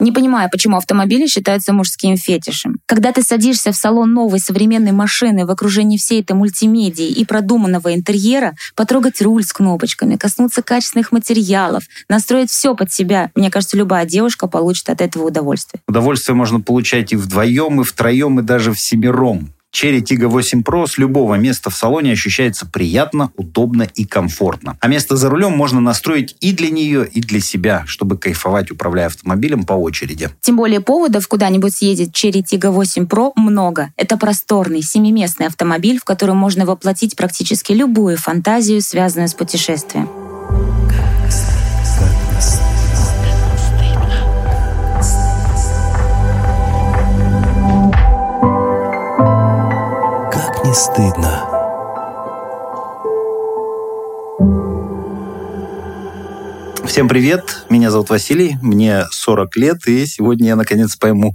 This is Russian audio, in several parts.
Не понимаю, почему автомобили считаются мужским фетишем. Когда ты садишься в салон новой современной машины в окружении всей этой мультимедии и продуманного интерьера, потрогать руль с кнопочками, коснуться качественных материалов, настроить все под себя, мне кажется, любая девушка получит от этого удовольствие. Удовольствие можно получать и вдвоем, и втроем, и даже в семером. Cherry Tiggo 8 Pro с любого места в салоне ощущается приятно, удобно и комфортно. А место за рулем можно настроить и для нее, и для себя, чтобы кайфовать, управляя автомобилем по очереди. Тем более поводов куда-нибудь съездить Cherry Tiggo 8 Pro много. Это просторный, семиместный автомобиль, в котором можно воплотить практически любую фантазию, связанную с путешествием. Стыдно. Всем привет, меня зовут Василий, мне 40 лет, и сегодня я наконец пойму,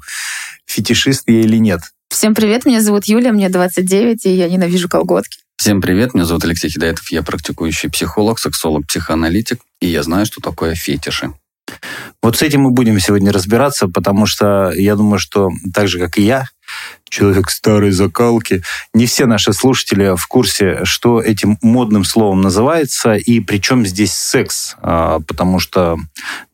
фетишист я или нет. Всем привет, меня зовут Юля, мне 29, и я ненавижу колготки. Всем привет, меня зовут Алексей Хидаетов, я практикующий психолог, сексолог, психоаналитик, и я знаю, что такое фетиши. Вот с этим мы будем сегодня разбираться, потому что я думаю, что так же, как и я, человек старой закалки. Не все наши слушатели в курсе, что этим модным словом называется и причем здесь секс. А, потому что,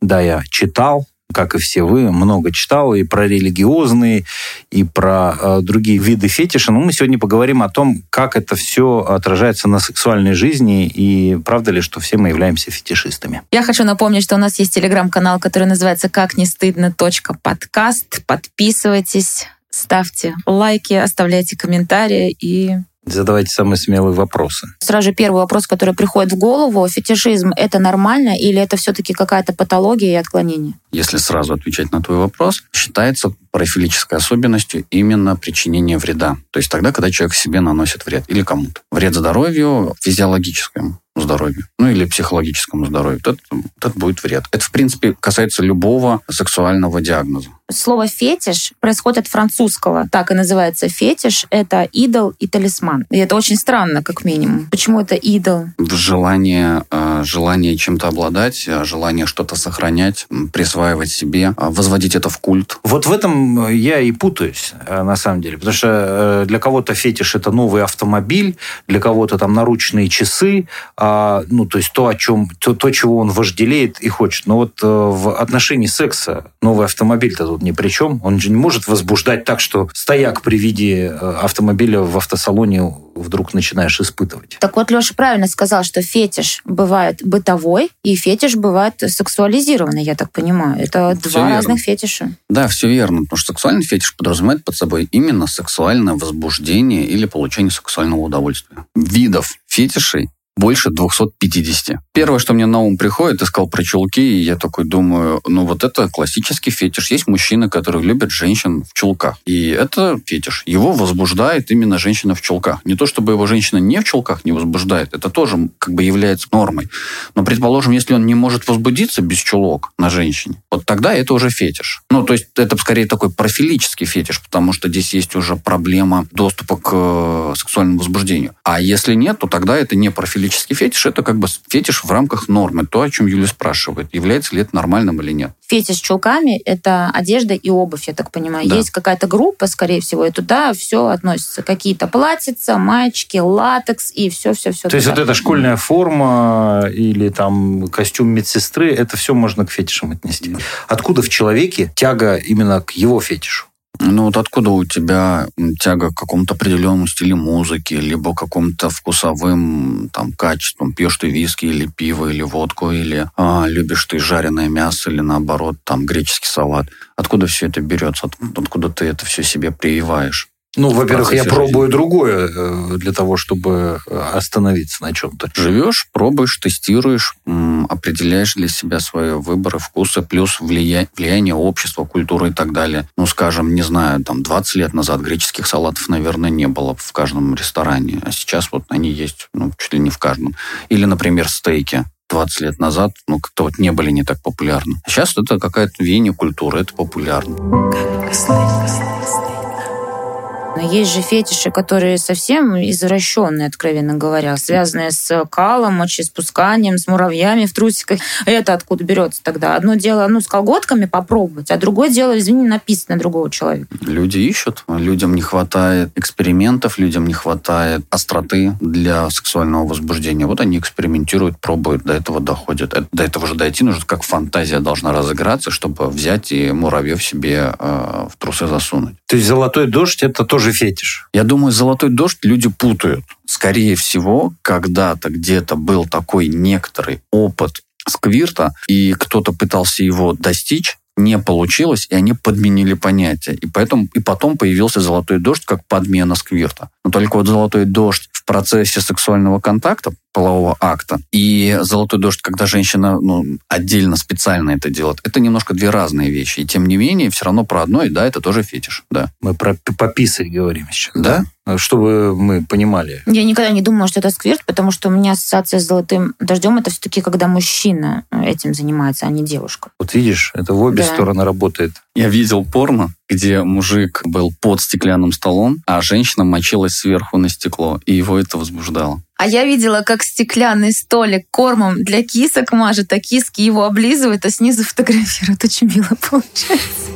да, я читал, как и все вы, много читал и про религиозные, и про э, другие виды фетиша. Но мы сегодня поговорим о том, как это все отражается на сексуальной жизни, и правда ли, что все мы являемся фетишистами. Я хочу напомнить, что у нас есть телеграм-канал, который называется «Как не стыдно. подкаст». Подписывайтесь, ставьте лайки, оставляйте комментарии и Задавайте самые смелые вопросы. Сразу же первый вопрос, который приходит в голову. Фетишизм — это нормально или это все-таки какая-то патология и отклонение? Если сразу отвечать на твой вопрос, считается профилической особенностью именно причинение вреда. То есть тогда, когда человек себе наносит вред или кому-то. Вред здоровью физиологическому здоровью, ну или психологическому здоровью, это, это будет вред. Это, в принципе, касается любого сексуального диагноза. Слово «фетиш» происходит от французского. Так и называется фетиш. Это идол и талисман. И это очень странно, как минимум. Почему это идол? Желание, э, желание чем-то обладать, э, желание что-то сохранять, присваивать себе, э, возводить это в культ. Вот в этом я и путаюсь, на самом деле. Потому что для кого-то фетиш – это новый автомобиль, для кого-то там наручные часы, а, ну, то есть то, о чем, то, то, чего он вожделеет и хочет. Но вот в отношении секса новый автомобиль-то тут ни при чем. Он же не может возбуждать так, что стояк при виде э, автомобиля в автосалоне вдруг начинаешь испытывать. Так вот, Леша правильно сказал, что фетиш бывает бытовой, и фетиш бывает сексуализированный, я так понимаю. Это все два верно. разных фетиша. Да, все верно. Потому что сексуальный фетиш подразумевает под собой именно сексуальное возбуждение или получение сексуального удовольствия. Видов фетишей больше 250. Первое, что мне на ум приходит, ты сказал про чулки, и я такой думаю, ну вот это классический фетиш. Есть мужчины, которые любят женщин в чулках. И это фетиш. Его возбуждает именно женщина в чулках. Не то, чтобы его женщина не в чулках не возбуждает, это тоже как бы является нормой. Но, предположим, если он не может возбудиться без чулок на женщине, вот тогда это уже фетиш. Ну, то есть это скорее такой профилический фетиш, потому что здесь есть уже проблема доступа к э, сексуальному возбуждению. А если нет, то тогда это не профилический физический фетиш – это как бы фетиш в рамках нормы. То, о чем Юля спрашивает. Является ли это нормальным или нет? Фетиш с чулками – это одежда и обувь, я так понимаю. Да. Есть какая-то группа, скорее всего, и туда все относится. Какие-то платьица, маечки, латекс и все-все-все. То есть вот эта школьная форма или там костюм медсестры – это все можно к фетишам отнести. Откуда в человеке тяга именно к его фетишу? Ну вот откуда у тебя тяга к какому-то определенному стилю музыки, либо какому-то вкусовым там качествам? Пьешь ты виски или пиво, или водку, или а, любишь ты жареное мясо, или наоборот там греческий салат? Откуда все это берется? Откуда ты это все себе прививаешь? Ну, во-первых, я пробую жизни. другое э, для того, чтобы э, остановиться на чем-то. Живешь, пробуешь, тестируешь, определяешь для себя свои выборы, вкусы, плюс влияние, влияние общества, культуры и так далее. Ну, скажем, не знаю, там 20 лет назад греческих салатов, наверное, не было в каждом ресторане, а сейчас вот они есть, ну, чуть ли не в каждом. Или, например, стейки. 20 лет назад, ну, как-то вот не были не так популярны. Сейчас это какая-то веяние культуры, это популярно. Как Но есть же фетиши, которые совсем извращенные, откровенно говоря, связанные с калом, мочеиспусканием, с муравьями в трусиках. Это откуда берется тогда? Одно дело, ну, с колготками попробовать, а другое дело, извини, написано на другого человека. Люди ищут. Людям не хватает экспериментов, людям не хватает остроты для сексуального возбуждения. Вот они экспериментируют, пробуют, до этого доходят. До этого же дойти нужно, как фантазия должна разыграться, чтобы взять и муравьев себе э, в трусы засунуть. То есть золотой дождь это тоже фетиш? Я думаю, золотой дождь люди путают. Скорее всего, когда-то где-то был такой некоторый опыт сквирта, и кто-то пытался его достичь, не получилось, и они подменили понятие. И, поэтому, и потом появился золотой дождь как подмена сквирта. Но только вот золотой дождь в процессе сексуального контакта, полового акта, и золотой дождь, когда женщина ну, отдельно, специально это делает, это немножко две разные вещи. И тем не менее, все равно про одно, и да, это тоже фетиш. Да. Мы про пописать говорим сейчас. Да? да? Чтобы мы понимали. Я никогда не думала, что это сквирт, потому что у меня ассоциация с золотым дождем это все-таки когда мужчина этим занимается, а не девушка. Вот видишь, это в обе да. стороны работает. Я видел порно, где мужик был под стеклянным столом, а женщина мочилась сверху на стекло, и его это возбуждало. А я видела, как стеклянный столик кормом для кисок мажет, а киски его облизывают, а снизу фотографируют. Очень мило получается.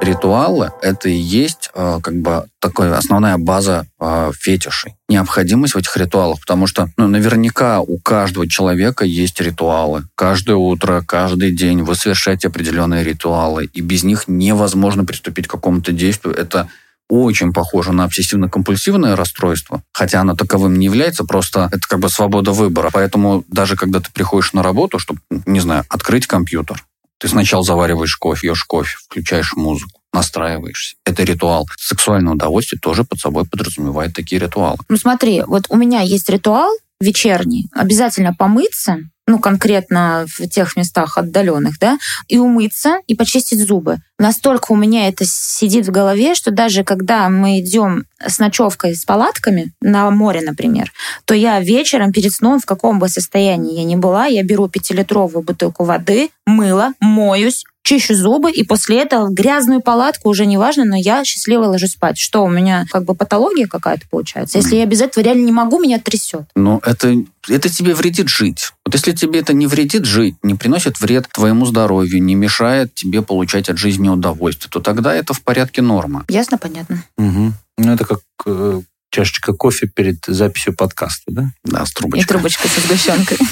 Ритуалы — это и есть э, как бы такая основная база э, фетишей. Необходимость в этих ритуалах, потому что ну, наверняка у каждого человека есть ритуалы. Каждое утро, каждый день вы совершаете определенные ритуалы, и без них невозможно приступить к какому-то действию. Это очень похоже на обсессивно-компульсивное расстройство, хотя оно таковым не является, просто это как бы свобода выбора. Поэтому даже когда ты приходишь на работу, чтобы, не знаю, открыть компьютер, ты сначала завариваешь кофе, ешь кофе, включаешь музыку, настраиваешься. Это ритуал. Сексуальное удовольствие тоже под собой подразумевает такие ритуалы. Ну смотри, вот у меня есть ритуал вечерний. Обязательно помыться, ну, конкретно в тех местах отдаленных, да, и умыться, и почистить зубы. Настолько у меня это сидит в голове, что даже когда мы идем с ночевкой с палатками на море, например, то я вечером перед сном, в каком бы состоянии я ни была, я беру пятилитровую бутылку воды, мыло, моюсь, чищу зубы, и после этого в грязную палатку уже не важно, но я счастливо ложусь спать. Что, у меня как бы патология какая-то получается? Если я без этого реально не могу, меня трясет. Ну, это, это тебе вредит жить. Вот если тебе это не вредит жить, не приносит вред твоему здоровью, не мешает тебе получать от жизни удовольствие, то тогда это в порядке нормы. Ясно, понятно. Угу. Ну, это как э, чашечка кофе перед записью подкаста, да? Да, с трубочкой. И трубочка со сгущенкой.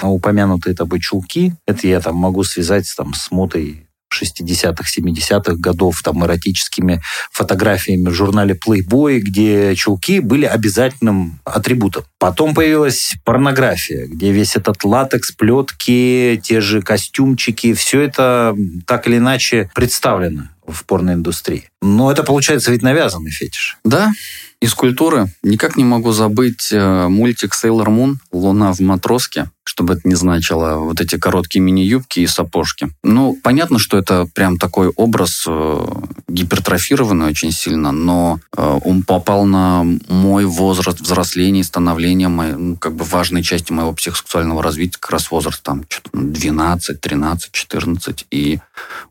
А упомянутые тобой чулки, это я там могу связать там, с модой 60-х, 70-х годов, там, эротическими фотографиями в журнале Playboy, где чулки были обязательным атрибутом. Потом появилась порнография, где весь этот латекс, плетки, те же костюмчики, все это так или иначе представлено в порноиндустрии. Но это получается ведь навязанный фетиш. Да, из культуры никак не могу забыть э, мультик Sailor Moon «Луна в матроске», чтобы это не значило вот эти короткие мини-юбки и сапожки. Ну, понятно, что это прям такой образ э, гипертрофированный очень сильно, но э, он попал на мой возраст взросления и становления, моей, ну, как бы важной части моего психосексуального развития, как раз возраст там 12, 13, 14, и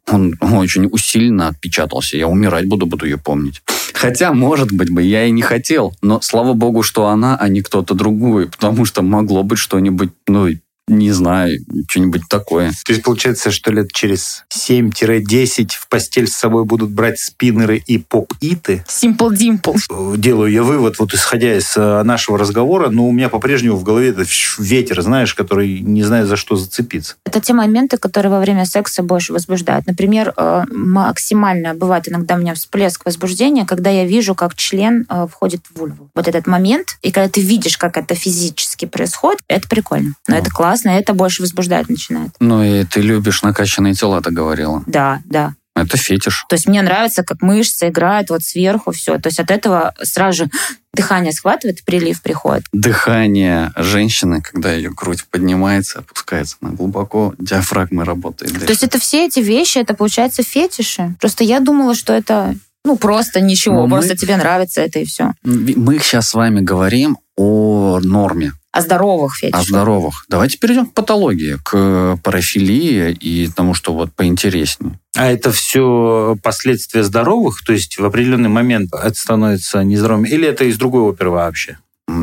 он, он очень усиленно отпечатался. Я умирать буду, буду ее помнить. Хотя, может быть бы, я и не хотел, но слава богу, что она, а не кто-то другой, потому что могло быть что-нибудь, ну, не знаю, что-нибудь такое. То есть получается, что лет через 7-10 в постель с собой будут брать спиннеры и поп-иты? Simple Dimple. Делаю я вывод, вот исходя из э, нашего разговора, но у меня по-прежнему в голове этот ветер, знаешь, который не знает, за что зацепиться. Это те моменты, которые во время секса больше возбуждают. Например, э, максимально бывает иногда у меня всплеск возбуждения, когда я вижу, как член э, входит в вульву. Вот этот момент, и когда ты видишь, как это физически происходит, это прикольно. Но это классно классно, это больше возбуждать начинает. Ну и ты любишь накачанные тела, ты говорила. Да, да. Это фетиш. То есть мне нравится, как мышцы играют вот сверху, все. То есть от этого сразу же дыхание схватывает, прилив приходит. Дыхание женщины, когда ее грудь поднимается, опускается, она глубоко, диафрагмой работает. Дышит. То есть это все эти вещи, это получается фетиши. Просто я думала, что это ну, просто ничего, Но просто мы... тебе нравится это и все. Мы сейчас с вами говорим о норме. О здоровых фетишах. О здоровых. Давайте перейдем к патологии, к парафилии и тому, что вот поинтереснее. А это все последствия здоровых? То есть в определенный момент это становится нездоровым? Или это из другой оперы вообще?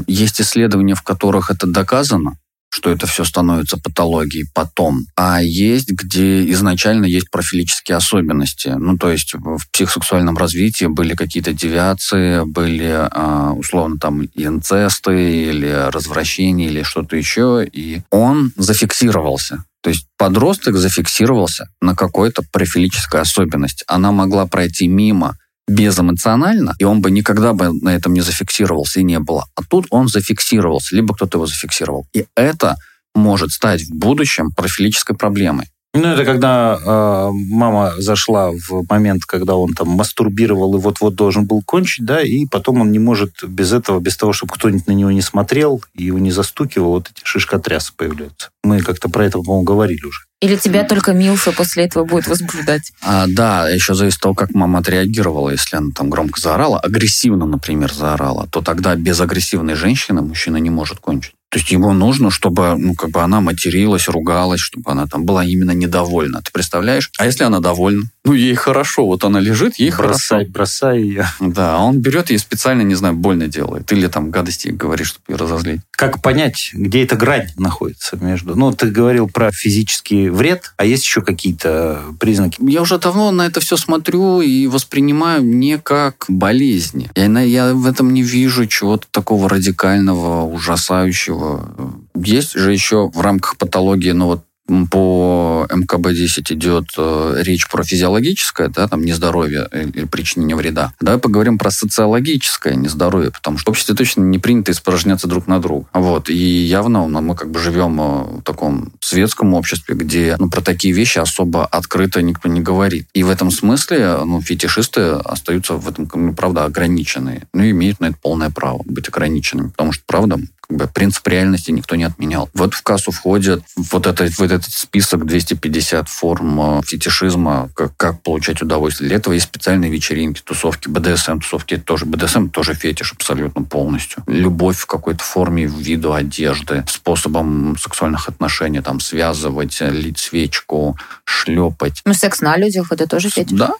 Есть исследования, в которых это доказано, что это все становится патологией потом. А есть, где изначально есть профилические особенности. Ну, то есть в психосексуальном развитии были какие-то девиации, были а, условно там инцесты или развращения или что-то еще, и он зафиксировался. То есть подросток зафиксировался на какой-то профилической особенности. Она могла пройти мимо безэмоционально, и он бы никогда бы на этом не зафиксировался и не было. А тут он зафиксировался, либо кто-то его зафиксировал. И это может стать в будущем профилической проблемой. Ну, это когда э, мама зашла в момент, когда он там мастурбировал и вот-вот должен был кончить, да, и потом он не может без этого, без того, чтобы кто-нибудь на него не смотрел и его не застукивал, вот эти шишкотрясы появляются. Мы как-то про это, по-моему, говорили уже. Или тебя только Милфа после этого будет возбуждать? А, да, еще зависит от того, как мама отреагировала. Если она там громко заорала, агрессивно, например, заорала, то тогда без агрессивной женщины мужчина не может кончить. То есть ему нужно, чтобы ну, как бы она материлась, ругалась, чтобы она там была именно недовольна. Ты представляешь? А если она довольна? Ну, ей хорошо. Вот она лежит, ей бросай, хорошо. Бросай ее. Да, а он берет и специально, не знаю, больно делает. Или там гадости говорит, чтобы ее разозлить. Как понять, где эта грань находится между... Ну, ты говорил про физический вред, а есть еще какие-то признаки? Я уже давно на это все смотрю и воспринимаю не как болезни. Я, я в этом не вижу чего-то такого радикального, ужасающего есть же еще в рамках патологии, ну вот по МКБ-10 идет э, речь про физиологическое, да, там нездоровье или причинение вреда. Давай поговорим про социологическое нездоровье, потому что в обществе точно не принято испражняться друг на друга. Вот. И явно ну, мы как бы живем э, в таком светском обществе, где ну, про такие вещи особо открыто никто не говорит. И в этом смысле ну, фетишисты остаются в этом, ну, правда, ограниченные. Ну, и имеют на это полное право быть ограниченными. Потому что, правда, как бы принцип реальности никто не отменял. Вот в кассу входит вот, это, вот этот список 250 форм э, фетишизма, как, как получать удовольствие. Для этого есть специальные вечеринки, тусовки, БДСМ, тусовки это тоже. БДСМ тоже фетиш абсолютно полностью. Любовь в какой-то форме, в виду одежды, способом сексуальных отношений, там, связывать, лить свечку, шлепать. Ну, секс на людях, это тоже фетиш? Да,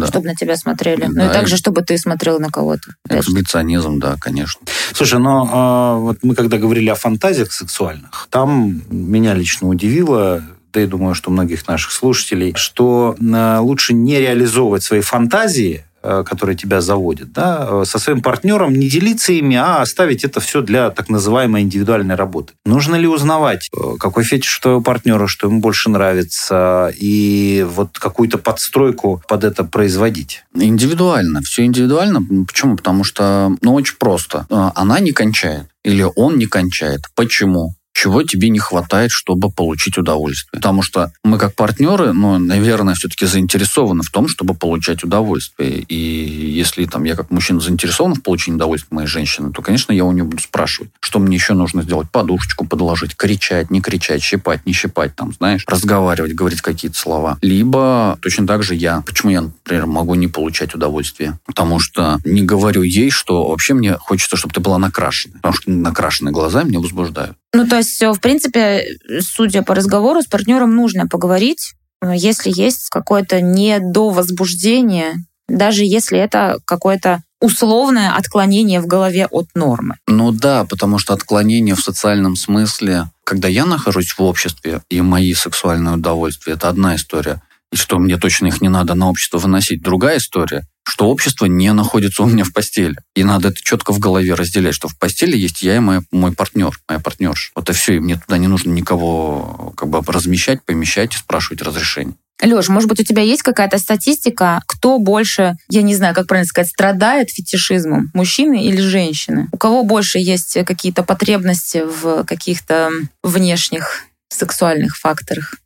да. Чтобы на тебя смотрели. Да, ну и также, чтобы ты смотрел на кого-то. Эксгибиционизм, да, конечно. Слушай, но э, вот мы когда говорили о фантазиях сексуальных, там меня лично удивило, да и думаю, что многих наших слушателей, что э, лучше не реализовывать свои фантазии, которые тебя заводят, да, э, со своим партнером не делиться ими, а оставить это все для так называемой индивидуальной работы. Нужно ли узнавать, э, какой фетиш у твоего партнера, что ему больше нравится, и вот какую-то подстройку под это производить? Индивидуально, все индивидуально. Почему? Потому что, ну, очень просто. Она не кончает или он не кончает. Почему? Чего тебе не хватает, чтобы получить удовольствие. Потому что мы как партнеры, ну, наверное, все-таки заинтересованы в том, чтобы получать удовольствие. И если там я как мужчина заинтересован в получении удовольствия моей женщины, то, конечно, я у нее буду спрашивать, что мне еще нужно сделать, подушечку подложить, кричать, не кричать, щипать, не щипать, там, знаешь, разговаривать, говорить какие-то слова. Либо точно так же я, почему я, например, могу не получать удовольствие? Потому что не говорю ей, что вообще мне хочется, чтобы ты была накрашена. Потому что накрашенные глаза меня возбуждают. Ну, то есть, в принципе, судя по разговору, с партнером нужно поговорить, э, если есть какое-то недовозбуждение, даже если это какое-то условное отклонение в голове от нормы. Ну да, потому что отклонение в социальном смысле, когда я нахожусь в обществе и мои сексуальные удовольствия, это одна история. И что мне точно их не надо на общество выносить. Другая история что общество не находится у меня в постели. И надо это четко в голове разделять, что в постели есть я и мой, мой партнер, моя партнерша. Вот и все, и мне туда не нужно никого как бы размещать, помещать спрашивать разрешение. Леш, может быть, у тебя есть какая-то статистика, кто больше, я не знаю, как правильно сказать, страдает фетишизмом, мужчины или женщины? У кого больше есть какие-то потребности в каких-то внешних сексуальных факторах?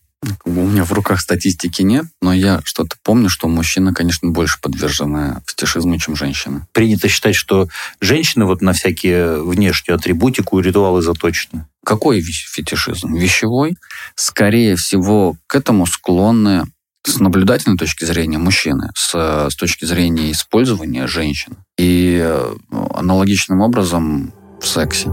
У меня в руках статистики нет, но я что-то помню, что мужчины, конечно, больше подвержены фетишизму, чем женщины. Принято считать, что женщины вот на всякие внешнюю атрибутику и ритуалы заточены. Какой фетишизм? Вещевой? Скорее всего, к этому склонны с наблюдательной точки зрения мужчины, с, с точки зрения использования женщин. И э, аналогичным образом в сексе.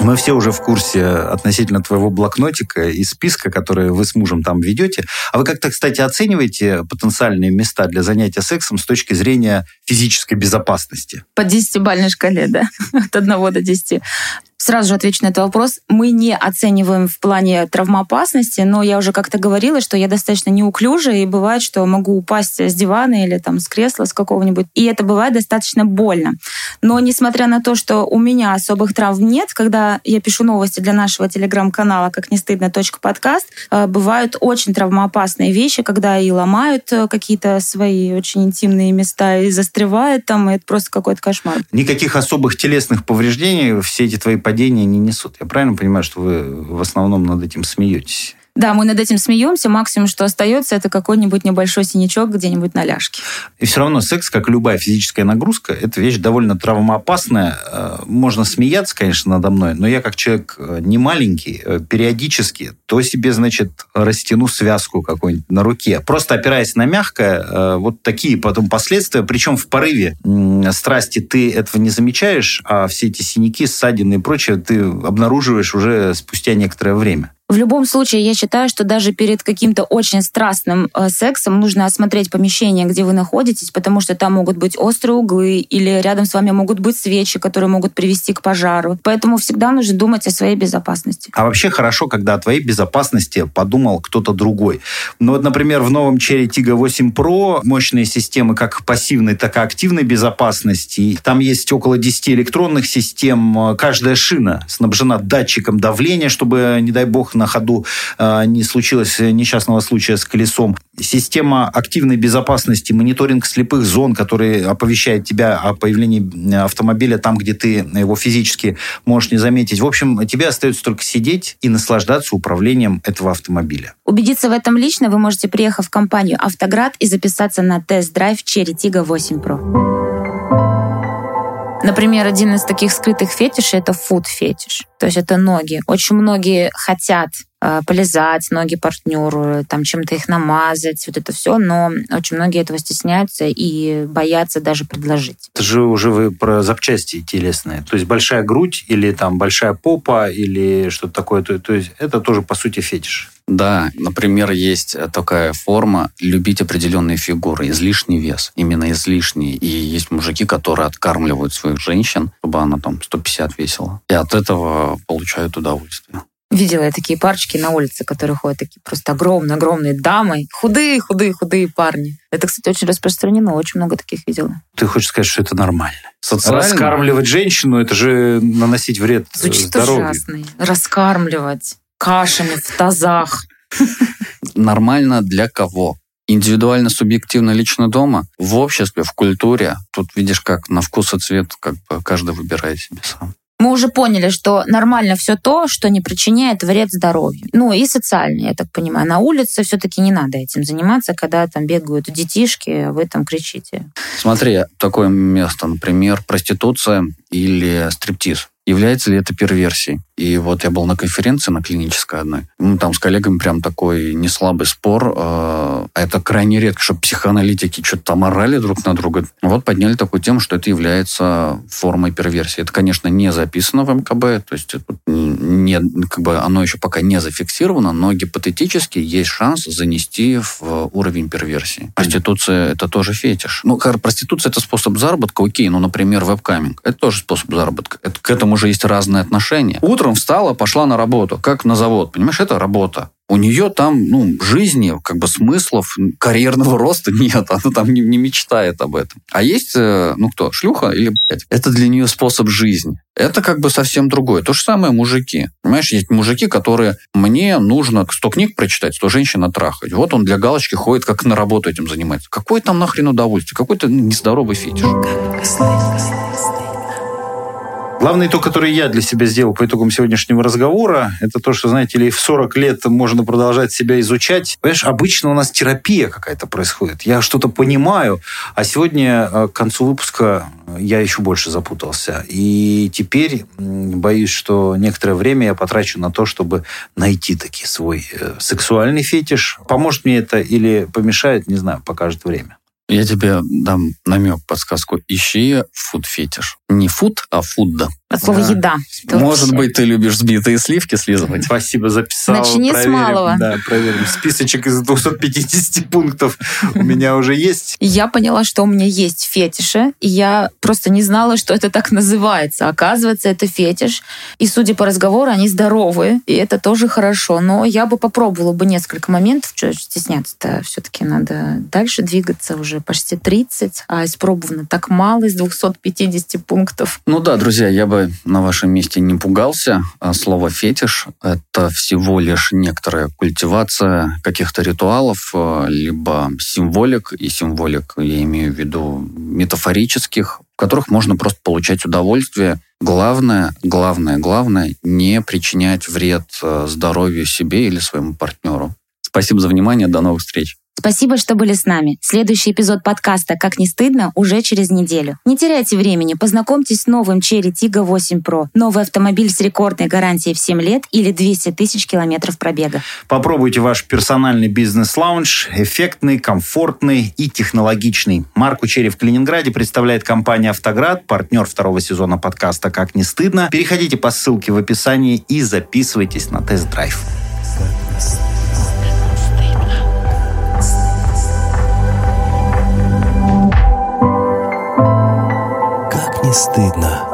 Мы все уже в курсе относительно твоего блокнотика и списка, который вы с мужем там ведете. А вы как-то, кстати, оцениваете потенциальные места для занятия сексом с точки зрения физической безопасности? По десятибальной шкале, да, от 1 до 10. Сразу же отвечу на этот вопрос. Мы не оцениваем в плане травмоопасности, но я уже как-то говорила, что я достаточно неуклюжая, и бывает, что могу упасть с дивана или там с кресла, с какого-нибудь, и это бывает достаточно больно. Но несмотря на то, что у меня особых травм нет, когда я пишу новости для нашего телеграм-канала «Как не стыдно. подкаст», э, бывают очень травмоопасные вещи, когда и ломают э, какие-то свои очень интимные места, и застревают там, и это просто какой-то кошмар. Никаких особых телесных повреждений все эти твои падения не несут. Я правильно понимаю, что вы в основном над этим смеетесь? Да, мы над этим смеемся. Максимум, что остается, это какой-нибудь небольшой синячок где-нибудь на ляжке. И все равно секс, как любая физическая нагрузка, это вещь довольно травмоопасная. Э, можно смеяться, конечно, надо мной, но я как человек э, не маленький, э, периодически то себе, значит, растяну связку какую-нибудь на руке. Просто опираясь на мягкое, вот такие потом последствия. Причем в порыве страсти ты этого не замечаешь, а все эти синяки, ссадины и прочее ты обнаруживаешь уже спустя некоторое время. В любом случае, я считаю, что даже перед каким-то очень страстным э, сексом нужно осмотреть помещение, где вы находитесь, потому что там могут быть острые углы или рядом с вами могут быть свечи, которые могут привести к пожару. Поэтому всегда нужно думать о своей безопасности. А вообще хорошо, когда о твоей безопасности подумал кто-то другой. Ну вот, например, в новом Cherry Tiggo 8 Pro мощные системы как пассивной, так и активной безопасности. Там есть около 10 электронных систем. Каждая шина снабжена датчиком давления, чтобы, не дай бог, на ходу э, не случилось несчастного случая с колесом. Система активной безопасности, мониторинг слепых зон, который оповещает тебя о появлении автомобиля там, где ты его физически можешь не заметить. В общем, тебе остается только сидеть и наслаждаться управлением этого автомобиля. Убедиться в этом лично вы можете, приехав в компанию «Автоград» и записаться на тест-драйв Cherry Tiggo 8 Pro. Например, один из таких скрытых фетишей — это фуд-фетиш. То есть это ноги. Очень многие хотят э, полезать, ноги партнеру, там чем-то их намазать, вот это все, но очень многие этого стесняются и боятся даже предложить. Это же уже вы про запчасти телесные. То есть большая грудь или там большая попа или что-то такое. То, то есть это тоже, по сути, фетиш. Да, например, есть такая форма любить определенные фигуры, излишний вес, именно излишний. И есть мужики, которые откармливают своих женщин, чтобы она там 150 весила. И от этого получают удовольствие. Видела я такие парочки на улице, которые ходят такие просто огромные-огромные дамы, худые-худые-худые парни. Это, кстати, очень распространено, очень много таких видела. Ты хочешь сказать, что это нормально? Социально? Раскармливать женщину, это же наносить вред Звучит здоровью. ужасно. Раскармливать кашами в тазах. Нормально для кого? Индивидуально, субъективно, лично дома, в обществе, в культуре. Тут видишь, как на вкус и цвет как бы каждый выбирает себе сам. Мы уже поняли, что нормально все то, что не причиняет вред здоровью. Ну и социально, я так понимаю. На улице все-таки не надо этим заниматься, когда там бегают детишки, а вы там кричите. Смотри, такое место, например, проституция или стриптиз. Является ли это перверсией? И вот я был на конференции на клинической одной. Ну, там с коллегами прям такой неслабый спор. Э, это крайне редко, чтобы психоаналитики что-то там орали друг на друга. Вот подняли такую тему, что это является формой перверсии. Это, конечно, не записано в МКБ, то есть не, как бы оно еще пока не зафиксировано, но гипотетически есть шанс занести в уровень перверсии. Проституция – это тоже фетиш. Ну, проституция – это способ заработка, окей, ну, например, вебкаминг. Это тоже способ заработка. Это, к этому же есть разные отношения. Утром встала, пошла на работу, как на завод. Понимаешь, это работа. У нее там, ну, жизни, как бы смыслов, карьерного роста нет. Она там не, не мечтает об этом. А есть, э, ну кто, шлюха или, блядь, это для нее способ жизни. Это как бы совсем другое. То же самое мужики. Понимаешь, есть мужики, которые мне нужно 100 книг прочитать, 100 женщин отрахать. Вот он для галочки ходит, как на работу этим занимается. Какое там нахрен удовольствие? Какой-то нездоровый фетиш. Главный итог, который я для себя сделал по итогам сегодняшнего разговора, это то, что, знаете ли, в 40 лет можно продолжать себя изучать. Понимаешь, обычно у нас терапия какая-то происходит. Я что-то понимаю, а сегодня э, к концу выпуска я еще больше запутался. И теперь боюсь, что некоторое время я потрачу на то, чтобы найти таки свой э, сексуальный фетиш. Поможет мне это или помешает, не знаю, покажет время. Я тебе дам намек, подсказку. Ищи фуд-фетиш. Не фуд, а фуд. От слова Да. еда. Это Может вообще. быть, ты любишь сбитые сливки слизывать? Спасибо, записал. Начни с проверим. малого. Да, проверим. Списочек из 250 пунктов у меня уже есть. Я поняла, что у меня есть фетиши, и я просто не знала, что это так называется. Оказывается, это фетиш. И, судя по разговору, они здоровые, и это тоже хорошо. Но я бы попробовала бы несколько моментов. Что стесняться-то? Все-таки надо дальше двигаться. Уже почти 30, а испробовано так мало из 250 пунктов. Ну да, друзья, я бы на вашем месте не пугался. А Слово «фетиш» — это всего лишь некоторая культивация каких-то ритуалов, э, либо символик, и символик я имею в виду метафорических, в которых можно просто получать удовольствие. Главное, главное, главное — не причинять вред э, здоровью себе или своему партнеру. Спасибо за внимание, до новых встреч. Спасибо, что были с нами. Следующий эпизод подкаста «Как не стыдно» уже через неделю. Не теряйте времени, познакомьтесь с новым Cherry Tiggo 8 Pro. Новый автомобиль с рекордной гарантией в 7 лет или 200 тысяч километров пробега. Попробуйте ваш персональный бизнес-лаунж. Эффектный, комфортный и технологичный. Марку Черри в Калининграде представляет компания «Автоград», партнер второго сезона подкаста «Как не стыдно». Переходите по ссылке в описании и записывайтесь на тест-драйв. Стыдно.